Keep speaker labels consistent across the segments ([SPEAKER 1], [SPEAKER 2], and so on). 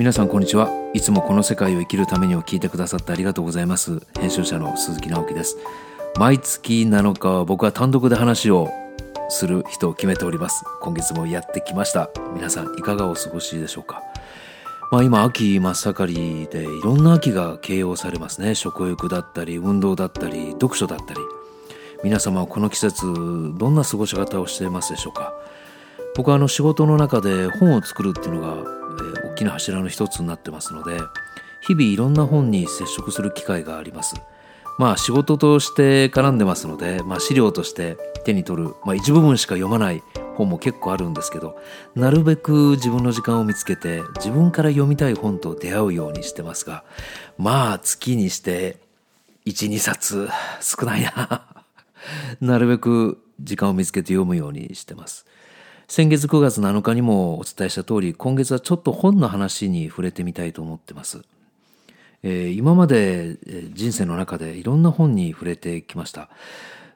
[SPEAKER 1] 皆さんこんにちは。いつもこの世界を生きるためにを聞いてくださってありがとうございます。編集者の鈴木直樹です。毎月7日は僕は単独で話をする人を決めております。今月もやってきました。皆さんいかがお過ごしでしょうか。まあ今秋真っ盛りでいろんな秋が形容されますね。食欲だったり運動だったり読書だったり。皆様はこの季節どんな過ごし方をしていますでしょうか。僕はあの仕事の中で本を作るっていうのが、きな柱の一つになってますので日々いろんな本に接触する機会がありますまあ仕事として絡んでますので、まあ、資料として手に取る、まあ、一部分しか読まない本も結構あるんですけどなるべく自分の時間を見つけて自分から読みたい本と出会うようにしてますがまあ月にして12冊少ないな なるべく時間を見つけて読むようにしてます。先月9月7日にもお伝えした通り、今月はちょっと本の話に触れてみたいと思ってます。えー、今まで人生の中でいろんな本に触れてきました。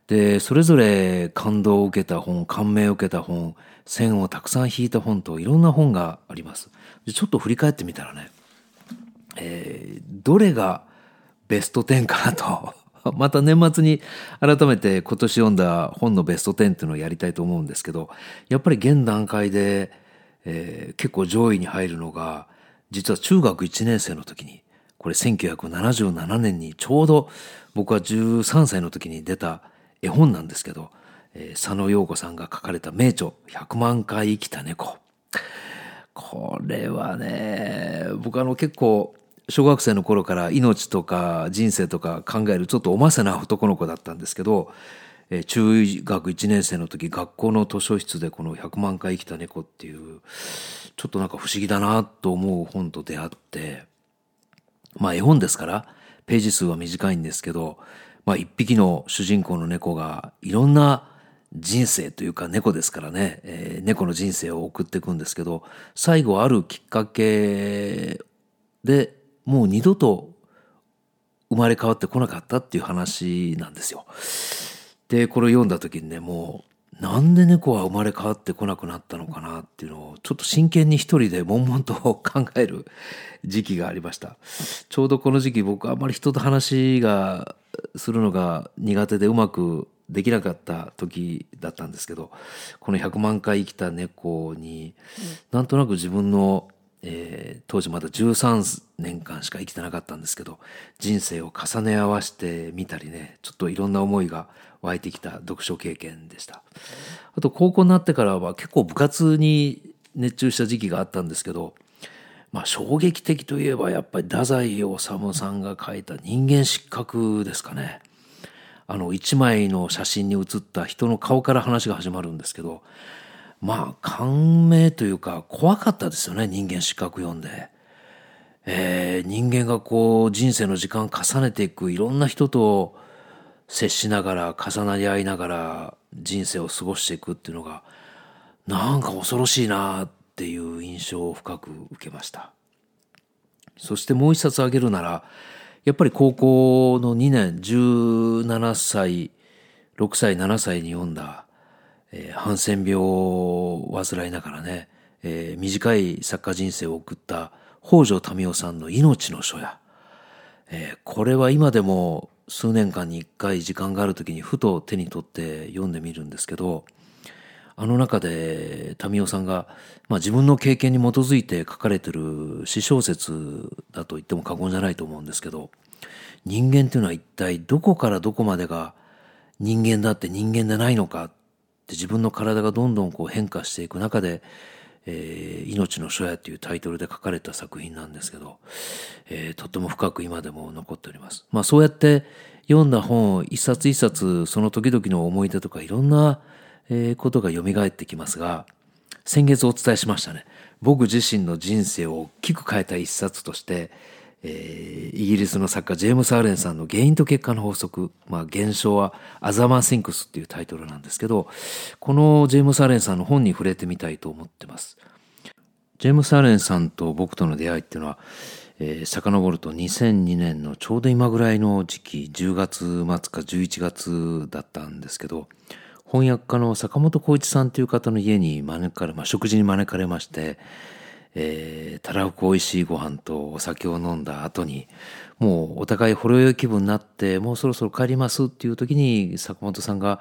[SPEAKER 1] で、それぞれ感動を受けた本、感銘を受けた本、線をたくさん引いた本といろんな本があります。でちょっと振り返ってみたらね、えー、どれがベスト10かなと また年末に改めて今年読んだ本のベスト10っていうのをやりたいと思うんですけど、やっぱり現段階で、えー、結構上位に入るのが、実は中学1年生の時に、これ1977年にちょうど僕は13歳の時に出た絵本なんですけど、えー、佐野陽子さんが書かれた名著、100万回生きた猫。これはね、僕あの結構小学生の頃から命とか人生とか考えるちょっとおませな男の子だったんですけど、えー、中学1年生の時学校の図書室でこの「100万回生きた猫」っていうちょっとなんか不思議だなと思う本と出会ってまあ絵本ですからページ数は短いんですけど、まあ、一匹の主人公の猫がいろんな人生というか猫ですからね、えー、猫の人生を送っていくんですけど最後あるきっかけでもう二度と生まれ変わってこなかったっていう話なんですよ。でこれを読んだ時にねもうなんで猫は生まれ変わってこなくなったのかなっていうのをちょっと真剣に一人で悶々と考える時期がありましたちょうどこの時期僕あんまり人と話がするのが苦手でうまくできなかった時だったんですけどこの100万回生きた猫になんとなく自分のえー、当時まだ13年間しか生きてなかったんですけど人生を重ね合わせてみたりねちょっといろんな思いが湧いてきた読書経験でした。あと高校になってからは結構部活に熱中した時期があったんですけどまあ衝撃的といえばやっぱり太宰治さんが書いた人間失格ですかね。あの一枚の写真に写った人の顔から話が始まるんですけどまあ感銘というか怖かったですよね人間失格読んで。えー、人間がこう人生の時間重ねていくいろんな人と接しながら重なり合いながら人生を過ごしていくっていうのがなんか恐ろしいなっていう印象を深く受けましたそしてもう一冊あげるならやっぱり高校の2年17歳6歳7歳に読んだえー、ハンセン病を患いながらね、えー、短い作家人生を送った北条民夫さんの命の書や、えー、これは今でも数年間に一回時間がある時にふと手に取って読んでみるんですけどあの中で民夫さんが、まあ、自分の経験に基づいて書かれてる詩小説だと言っても過言じゃないと思うんですけど人間というのは一体どこからどこまでが人間だって人間でないのか自分の体がどんどんこう変化していく中で「えー、命の書や」というタイトルで書かれた作品なんですけど、えー、とっても深く今でも残っております。まあそうやって読んだ本を一冊一冊その時々の思い出とかいろんな、ことが蘇ってきますが先月お伝えしましたね僕自身の人生を大きく変えた一冊としてえー、イギリスの作家ジェームス・アレンさんの「原因と結果の法則」まあ、原題は「 As a Man Thinketh」っていうタイトルなんですけどこのジェームス・アレンさんの本に触れてみたいと思ってます。ジェームス・アレンさんと僕との出会いっていうのは、えー、遡ると2002年のちょうど今ぐらいの時期10月末か11月だったんですけど翻訳家の坂本貢一さんという方の家に招かれ、まあ、食事に招かれましてえー、たらふくおいしいご飯とお酒を飲んだ後にもうお互いほろ酔い気分になってもうそろそろ帰りますっていう時に坂本さんが、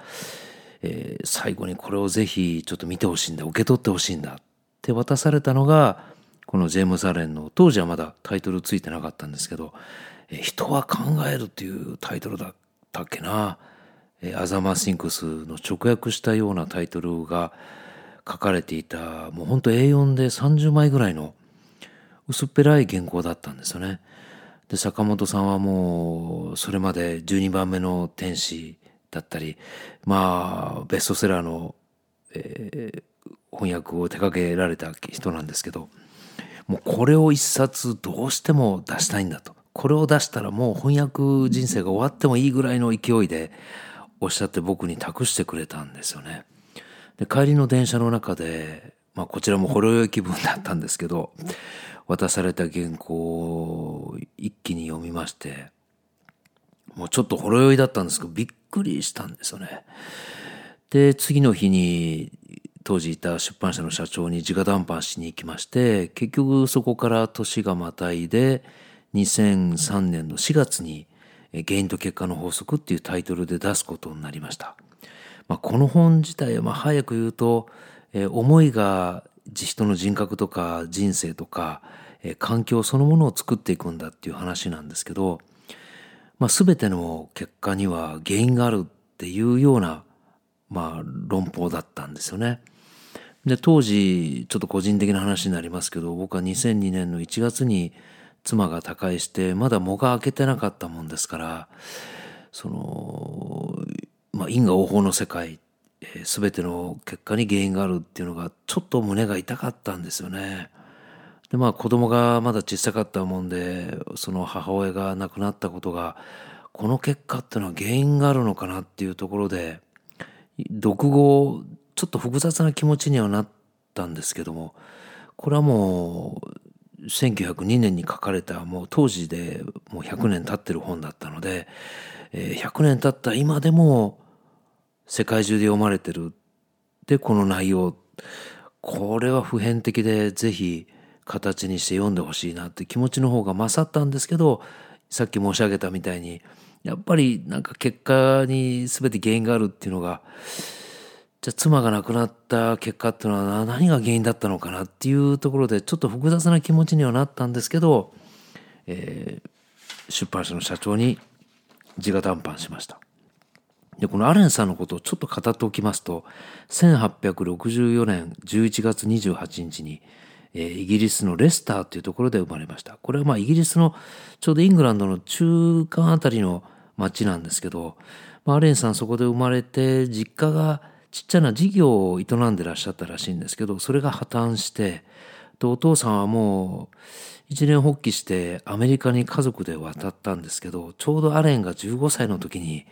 [SPEAKER 1] えー、最後にこれをぜひちょっと見てほしいんだ受け取ってほしいんだって渡されたのがこのジェームズ・アレンの当時はまだタイトルついてなかったんですけど「えー、人は考える」っていうタイトルだったっけな。アザマ・シンクスの直訳したようなタイトルが書かれていたもうほんと A4 で30枚ぐらいの薄っぺらい原稿だったんですよね。で坂本さんはもうそれまで12番目の天使だったりまあベストセラーの、えー、翻訳を手掛けられた人なんですけどもうこれを一冊どうしても出したいんだとこれを出したらもう翻訳人生が終わってもいいぐらいの勢いでおっしゃって僕に託してくれたんですよね。で帰りの電車の中で、まあ、こちらもほろ酔い気分だったんですけど渡された原稿を一気に読みましてもうちょっとほろ酔いだったんですけどびっくりしたんですよね。で次の日に当時いた出版社の社長に直談判しに行きまして結局そこから年がまたいで2003年の4月に原因と結果の法則っていうタイトルで出すことになりました。まあ、この本自体はまあ早く言うと、えー、思いが人の人格とか人生とか、えー、環境そのものを作っていくんだっていう話なんですけど、まあ、全ての結果には原因があるっていうような、まあ、論法だったんですよね。で当時ちょっと個人的な話になりますけど僕は2002年の1月に妻が他界してまだ藻が開けてなかったもんですからその、まあ、因果応報の世界、えー、全ての結果に原因があるっていうのがちょっと胸が痛かったんですよね。でまあ子供がまだ小さかったもんでその母親が亡くなったことがこの結果っていうのは原因があるのかなっていうところで読後ちょっと複雑な気持ちにはなったんですけどもこれはもう1902年に書かれたもう当時でもう100年経ってる本だったので、えー、100年経った今でも世界中で読まれてるでこの内容これは普遍的でぜひ形にして読んでほしいなって気持ちの方が勝ったんですけどさっき申し上げたみたいにやっぱりなんか結果に全て原因があるっていうのがじゃあ妻が亡くなった結果っていうのは何が原因だったのかなっていうところでちょっと複雑な気持ちにはなったんですけど、えー、出版社の社長に直談判しました。で、このアレンさんのことをちょっと語っておきますと、1864年11月28日に、え、イギリスのレスターというところで生まれました。これはまあイギリスのちょうどイングランドの中間あたりの町なんですけど、まあ、アレンさんそこで生まれて実家がちっちゃな事業を営んでらっしゃったらしいんですけど、それが破綻して、お父さんはもう一年発起してアメリカに家族で渡ったんですけど、ちょうどアレンが15歳の時に、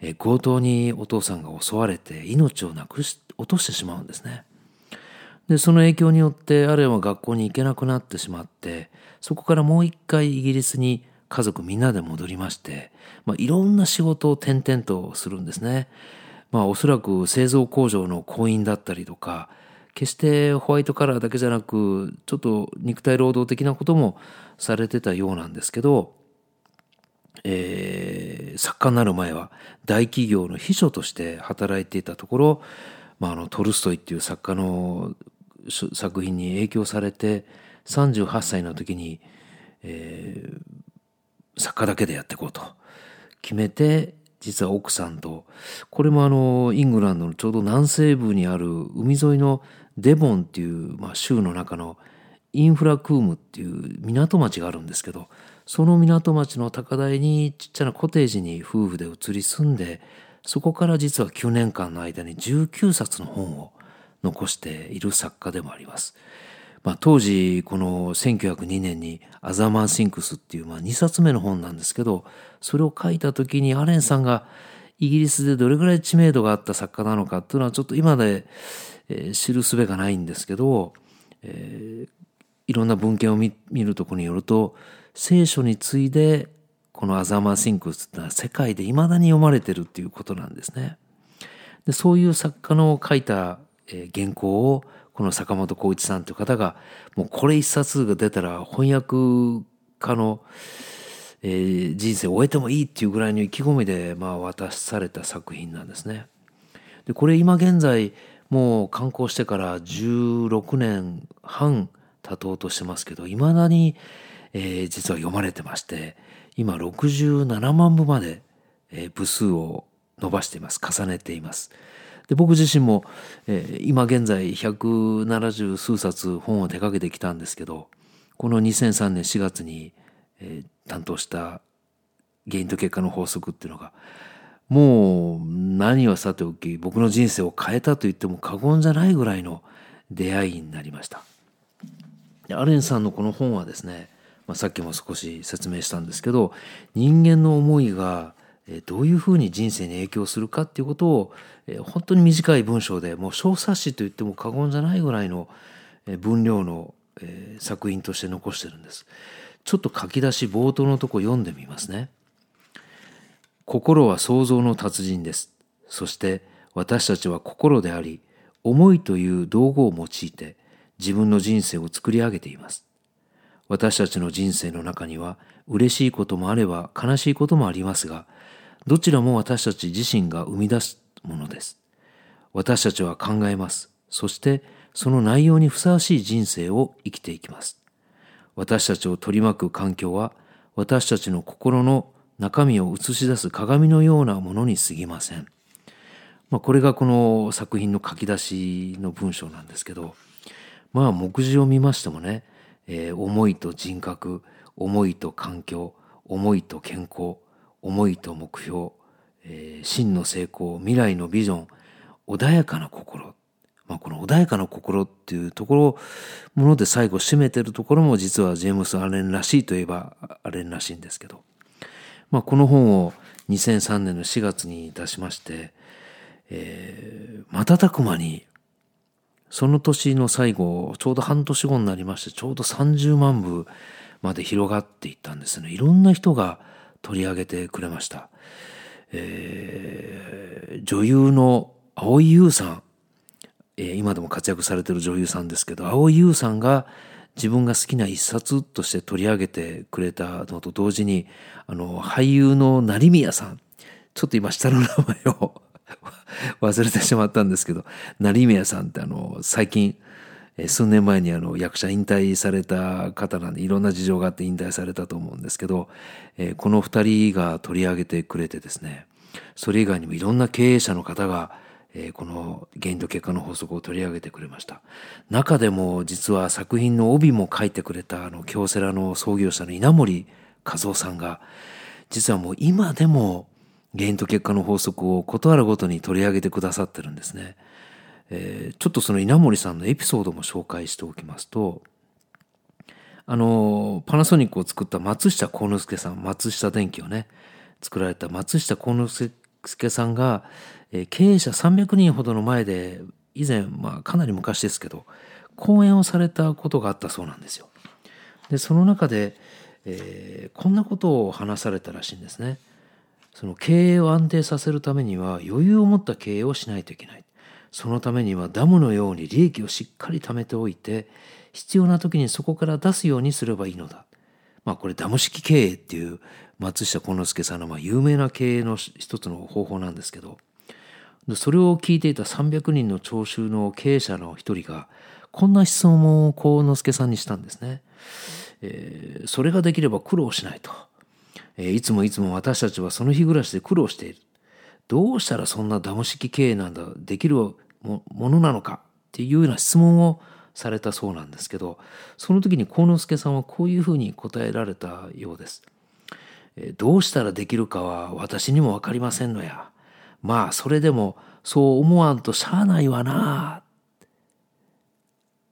[SPEAKER 1] え強盗にお父さんが襲われて命をなくし、落としてしまうんですね。で、その影響によってアレンは学校に行けなくなってしまって、そこからもう一回イギリスに家族みんなで戻りまして、まあ、いろんな仕事を転々とするんですね。まあおそらく製造工場の工員だったりとか、決してホワイトカラーだけじゃなく、ちょっと肉体労働的なこともされてたようなんですけど、えー、作家になる前は大企業の秘書として働いていたところ、まあ、あのトルストイっていう作家の作品に影響されて38歳の時に、えー、作家だけでやっていこうと。決めて実は奥さんとこれもあのイングランドのちょうど南西部にある海沿いのデボンっていう、まあ、州の中のインフラクームっていう港町があるんですけどその港町の高台にちっちゃなコテージに夫婦で移り住んでそこから実は9年間の間に19冊の本を残している作家でもあります。まあ、当時この1902年に「アザマン・シンクス」っていう、まあ、2冊目の本なんですけどそれを書いた時にアレンさんがイギリスでどれぐらい知名度があった作家なのかっていうのはちょっと今で、知る術がないんですけど、えー、いろんな文献を見るところによると聖書に次いでこの「アザマン・シンクス」っていうのは世界でいまだに読まれてるっていうことなんですね。でそういう作家の書いた、原稿をこの坂本浩一さんという方がもうこれ一冊が出たら翻訳家の、えー、人生を終えてもいいっていうぐらいの意気込みで、まあ、渡された作品なんですね。でこれ今現在もう刊行してから16年半経とうとしてますけどいまだに、えー、実は読まれてまして今67万部まで、えー、部数を伸ばしています重ねています。で僕自身も、えー、今現在170数冊本を手掛けてきたんですけどこの2003年4月に、えー、担当した原因と結果の法則っていうのがもう何はさておき僕の人生を変えたと言っても過言じゃないぐらいの出会いになりました。アレンさんのこの本はですね、まあ、さっきも少し説明したんですけど人間の思いがどういうふうに人生に影響するかっていうことを本当に短い文章でもう小冊子と言っても過言じゃないぐらいの分量の作品として残してるんです。ちょっと書き出し冒頭のとこ読んでみますね。心は想像の達人です。そして私たちは心であり、思いという道具を用いて自分の人生を作り上げています。私たちの人生の中には嬉しいこともあれば悲しいこともありますが、どちらも私たち自身が生み出すものです。私たちは考えます。そしてその内容にふさわしい人生を生きていきます。私たちを取り巻く環境は私たちの心の中身を映し出す鏡のようなものに過ぎません。まあ、これがこの作品の書き出しの文章なんですけど、まあ目次を見ましてもね、えー、思いと人格、思いと環境、思いと健康、思いと目標、えー、真の成功、未来のビジョン、穏やかな心。まあ、この穏やかな心っていうところ、もので最後締めてるところも実はジェームス・アレンらしいといえばアレンらしいんですけど、まあ、この本を2003年の4月に出しまして、えー、瞬く間にその年の最後、ちょうど半年後になりまして、ちょうど30万部まで広がっていったんですね。いろんな人が取り上げてくれました。えー、女優の蒼井優さん、えー、今でも活躍されてる女優さんですけど、蒼井優さんが自分が好きな一冊として取り上げてくれたのと同時に、あの、俳優の成宮さん、ちょっと今下の名前を 忘れてしまったんですけど、成宮さんってあの、最近、数年前にあの役者引退された方なんでいろんな事情があって引退されたと思うんですけど、えこの二人が取り上げてくれてですねそれ以外にもいろんな経営者の方が、えこの原因と結果の法則を取り上げてくれました。中でも実は作品の帯も書いてくれたあの京セラの創業者の稲森和夫さんが実はもう今でも原因と結果の法則を事あるごとに取り上げてくださってるんですね。えー、ちょっとその稲森さんのエピソードも紹介しておきますと、あの、パナソニックを作った松下幸之助さん、松下電機をね、作られた松下幸之助さんが、えー、経営者300人ほどの前で、以前、まあかなり昔ですけど、講演をされたことがあったそうなんですよ。で、その中で、えー、こんなことを話されたらしいんですね。その経営を安定させるためには余裕を持った経営をしないといけない。そのためにはダムのように利益をしっかり貯めておいて必要な時にそこから出すようにすればいいのだ。まあこれダム式経営っていう松下幸之助さんのまあ有名な経営の一つの方法なんですけどそれを聞いていた300人の聴衆の経営者の一人がこんな質問を幸之助さんにしたんですね。えー、それができれば苦労しないと。えいつもいつも私たちはその日暮らしで苦労している。どうしたらそんなダム式経営なんだ、できるものなのかっていうような質問をされたそうなんですけど、その時に幸之助さんはこういうふうに答えられたようです。どうしたらできるかは私にも分かりませんのや。まあそれでもそう思わんとしゃあないわな。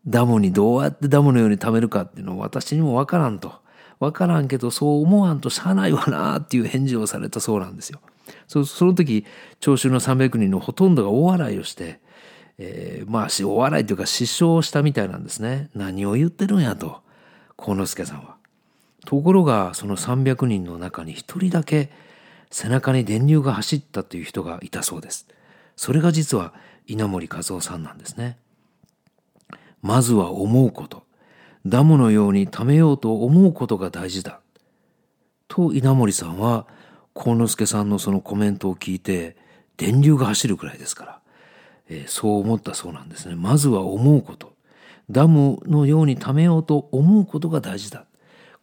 [SPEAKER 1] ダムにどうやってダムのように貯めるかっていうのは私にも分からんと。わからんけどそう思わんとしゃあないわなっていう返事をされたそうなんですよ。その時聴衆の300人のほとんどが大笑いをして、えー、まあお笑いというか失笑したみたいなんですね。何を言ってるんやと幸之助さんは。ところがその300人の中に一人だけ背中に電流が走ったという人がいたそうです。それが実は稲森和夫さんなんですね。まずは思うこと。ダムのように貯めようと思うことが大事だ。と稲森さんは幸之助さんのそのコメントを聞いて電流が走るくらいですから、えー、そう思ったそうなんですね。まずは思うこと。ダムのように貯めようと思うことが大事だ。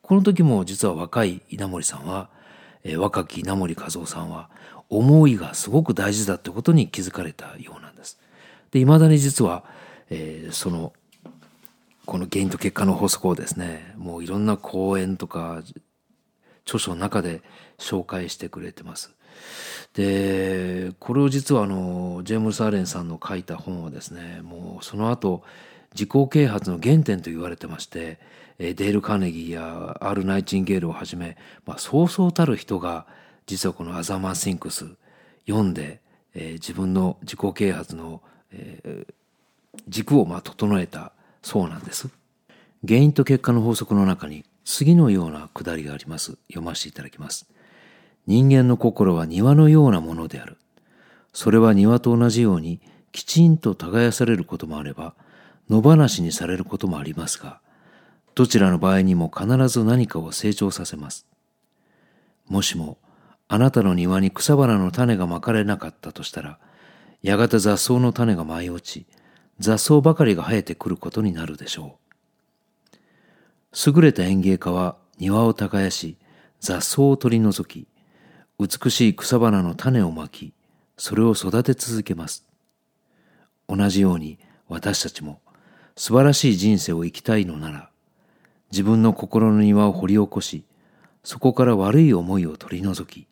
[SPEAKER 1] この時も実は若い稲森さんは、えー、若き稲森和夫さんは思いがすごく大事だってことに気づかれたようなんです。で、未だに実は、えー、その、この原因と結果の法則をですね、もういろんな講演とか著書の中で紹介してくれてます。でこれを実はあのジェームス・アレンさんの書いた本はですねもうその後自己啓発の原点と言われてましてデール・カーネギーやアール・ナイチンゲールをはじめ、まあ、そうそうたる人が実はこの「アザマン・シンクス」読んで、えー、自分の自己啓発の、えー、軸をまあ整えたそうなんです。原因と結果の法則の中に次のようなくだりがあります。読ませていただきます。人間の心は庭のようなものである。それは庭と同じようにきちんと耕されることもあれば野放しにされることもありますがどちらの場合にも必ず何かを成長させます。もしもあなたの庭に草花の種がまかれなかったとしたらやがて雑草の種が舞い落ち雑草ばかりが生えてくることになるでしょう。優れた園芸家は庭を耕し、雑草を取り除き、美しい草花の種をまき、それを育て続けます。同じように私たちも素晴らしい人生を生きたいのなら、自分の心の庭を掘り起こし、そこから悪い思いを取り除き、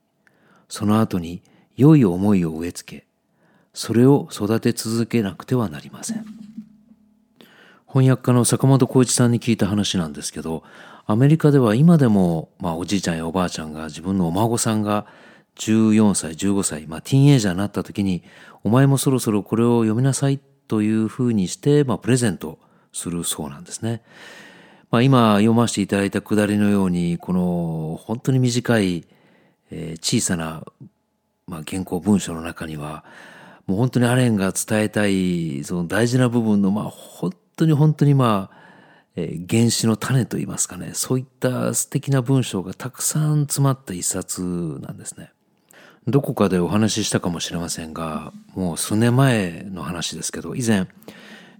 [SPEAKER 1] その後に良い思いを植え付け、それを育て続けなくてはなりません。翻訳家の坂本浩一さんに聞いた話なんですけど、アメリカでは今でも、まあ、おじいちゃんやおばあちゃんが自分のお孫さんが14歳、15歳、まあ、ティーンエイジャーになった時に、お前もそろそろこれを読みなさいというふうにして、まあ、プレゼントするそうなんですね。まあ、今読ませていただいたくだりのように、この本当に短い、小さな、原稿文章の中には、もう本当にアレンが伝えたい、その大事な部分の、まあ、本当に本当にまあ、えー、原子の種といいますかね、そういった素敵な文章がたくさん詰まった一冊なんですね。どこかでお話ししたかもしれませんが、もう数年前の話ですけど、以前、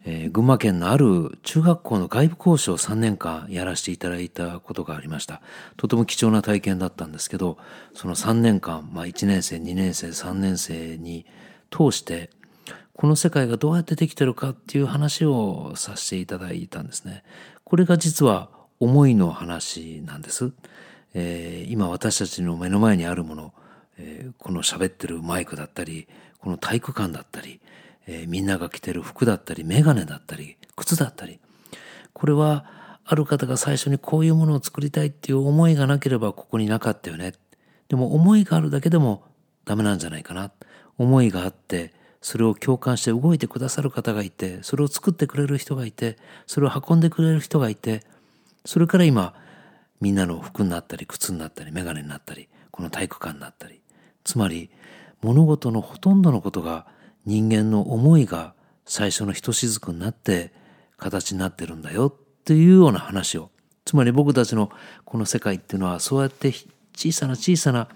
[SPEAKER 1] えー、群馬県のある中学校の外部講師を3年間やらせていただいたことがありました。とても貴重な体験だったんですけど、その3年間、まあ1年生、2年生、3年生に通して、この世界がどうやってできてるかっていう話をさせていただいたんですね。これが実は思いの話なんです。えー、今私たちの目の前にあるもの、えー、この喋ってるマイクだったり、この体育館だったり、えー、みんなが着てる服だったり、メガネだったり、靴だったり、これはある方が最初にこういうものを作りたいっていう思いがなければここになかったよね。でも思いがあるだけでもダメなんじゃないかな。思いがあって、それを共感して動いてくださる方がいて、それを作ってくれる人がいて、それを運んでくれる人がいて、それから今、みんなの服になったり、靴になったり、眼鏡になったり、この体育館になったり。つまり、物事のほとんどのことが人間の思いが最初のひとしずくになって形になってるんだよっていうような話を。つまり僕たちのこの世界っていうのはそうやって小さな小さな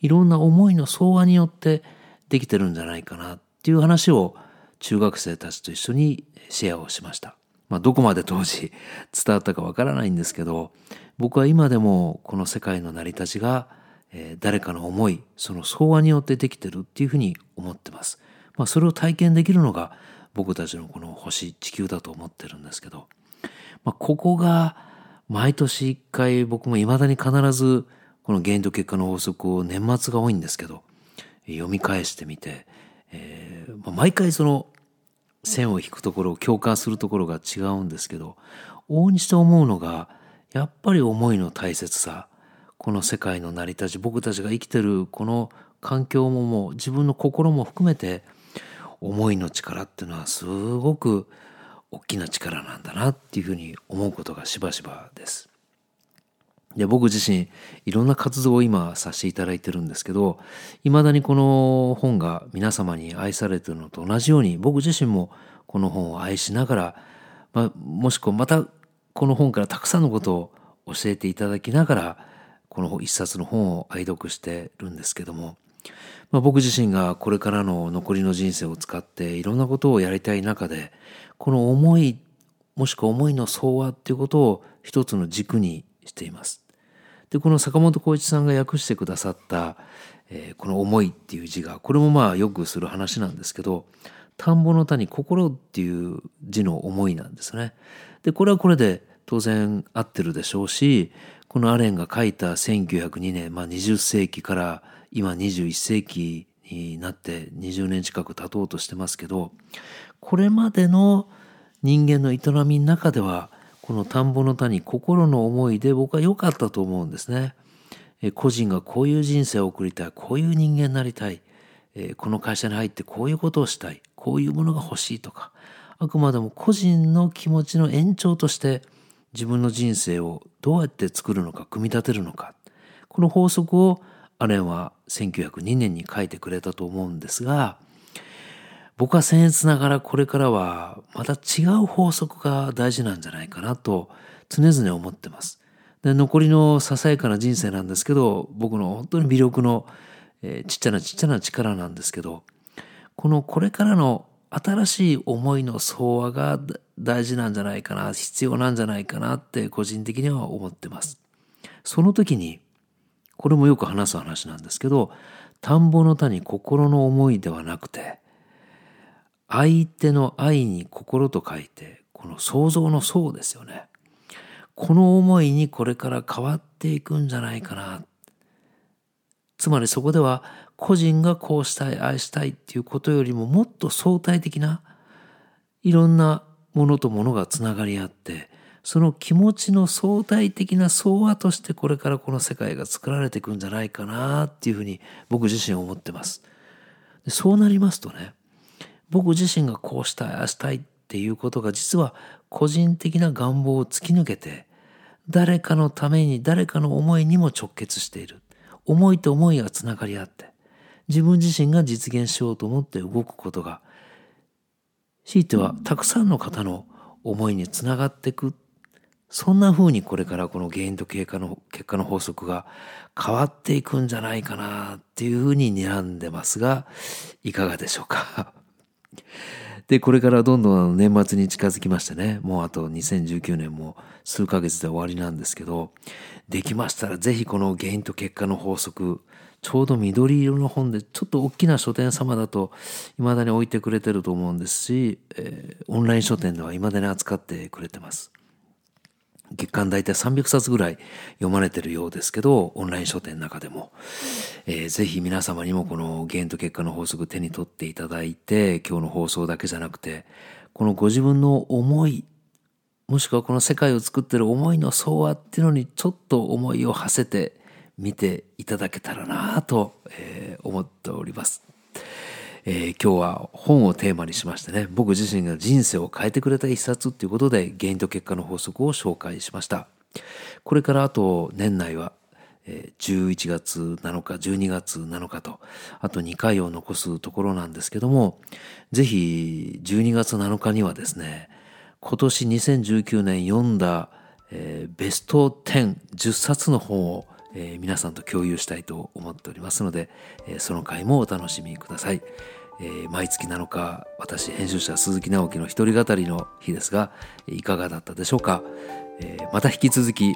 [SPEAKER 1] いろんな思いの相和によってできてるんじゃないかなっていう話を中学生たちと一緒にシェアをしました。まあ、どこまで当時 伝わったかわからないんですけど、僕は今でもこの世界の成り立ちが、え、誰かの思い、その相和によってできてるっていうふうに思ってます。まあ、それを体験できるのが僕たちのこの星、地球だと思ってるんですけど、まあ、ここが毎年一回僕も未だに必ずこの原因と結果の法則を年末が多いんですけど、読み返してみて、えー、毎回その線を引くところを共感するところが違うんですけど往々にして思うのがやっぱり思いの大切さこの世界の成り立ち僕たちが生きてるこの環境ももう自分の心も含めて思いの力っていうのはすごく大きな力なんだなっていうふうに思うことがしばしばです。で僕自身いろんな活動を今させていただいてるんですけどいまだにこの本が皆様に愛されてるのと同じように僕自身もこの本を愛しながら、まあ、もしくはまたこの本からたくさんのことを教えていただきながらこの一冊の本を愛読してるんですけども、まあ、僕自身がこれからの残りの人生を使っていろんなことをやりたい中でこの思いもしくは思いの相和っていうことを一つの軸にしています。でこの坂本浩一さんが訳してくださった「えー、この思い」っていう字がこれもまあよくする話なんですけど田んぼの田に心っていう字の思いなんですね。でこれはこれで当然合ってるでしょうしこのアレンが書いた1902年、まあ、20世紀から今21世紀になって20年近く経とうとしてますけどこれまでの人間の営みの中ではこの田んぼの田に心の思いで僕は良かったと思うんですね。個人がこういう人生を送りたいこういう人間になりたいこの会社に入ってこういうことをしたいこういうものが欲しいとかあくまでも個人の気持ちの延長として自分の人生をどうやって作るのか組み立てるのかこの法則をアレンは1902年に書いてくれたと思うんですが僕は僭越ながらこれからはまた違う法則が大事なんじゃないかなと常々思ってます。で残りのささやかな人生なんですけど僕の本当に魅力の、えー、ちっちゃなちっちゃな力なんですけどこのこれからの新しい思いの相和が大事なんじゃないかな必要なんじゃないかなって個人的には思ってます。その時にこれもよく話す話なんですけど田んぼの田に心の思いではなくて相手の愛に心と書いてこの想像の想ですよねこの思いにこれから変わっていくんじゃないかなつまりそこでは個人がこうしたい愛したいっていうことよりももっと相対的ないろんなものとものがつながり合ってその気持ちの相対的な相和としてこれからこの世界が作られていくんじゃないかなっていうふうに僕自身思ってます。そうなりますとね僕自身がこうしたいああしたいっていうことが実は個人的な願望を突き抜けて誰かのために誰かの思いにも直結している。思いと思いがつながり合って自分自身が実現しようと思って動くことが強いてはたくさんの方の思いにつながっていく。そんな風にこれからこの原因と経過の結果の法則が変わっていくんじゃないかなっていうふうに睨んでますがいかがでしょうか？で、これからどんどん年末に近づきましてね、もうあと2019年も数ヶ月で終わりなんですけど、できましたらぜひこの原因と結果の法則、ちょうど緑色の本でちょっと大きな書店様だと未だに置いてくれてると思うんですし、えー、オンライン書店では未だに扱ってくれてます。月間大体300冊ぐらい読まれてるようですけど、オンライン書店の中でも、えー、ぜひ皆様にもこの原因と結果の法則手に取っていただいて、今日の放送だけじゃなくて、このご自分の思い、もしくはこの世界を作ってる思いの相和っていうのにちょっと思いを馳せて見ていただけたらなと、えー、思っております。えー、今日は本をテーマにしましてね僕自身が人生を変えてくれた一冊っていうことで原因と結果の法則を紹介しました。これからあと年内は11月7日12月7日とあと2回を残すところなんですけどもぜひ12月7日にはですね今年2019年読んだ、えー、ベスト1010冊の本を、えー、皆さんと共有したいと思っておりますので、えー、その回もお楽しみください。えー、毎月7日私編集者鈴木直樹の一人語りの日ですがいかがだったでしょうか、え、また引き続き、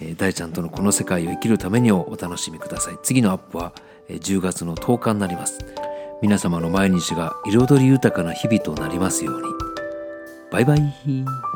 [SPEAKER 1] え、大ちゃんとのこの世界を生きるためにをお楽しみください。次のアップはえ10月の10日になります。皆様の毎日が彩り豊かな日々となりますように。バイバイ。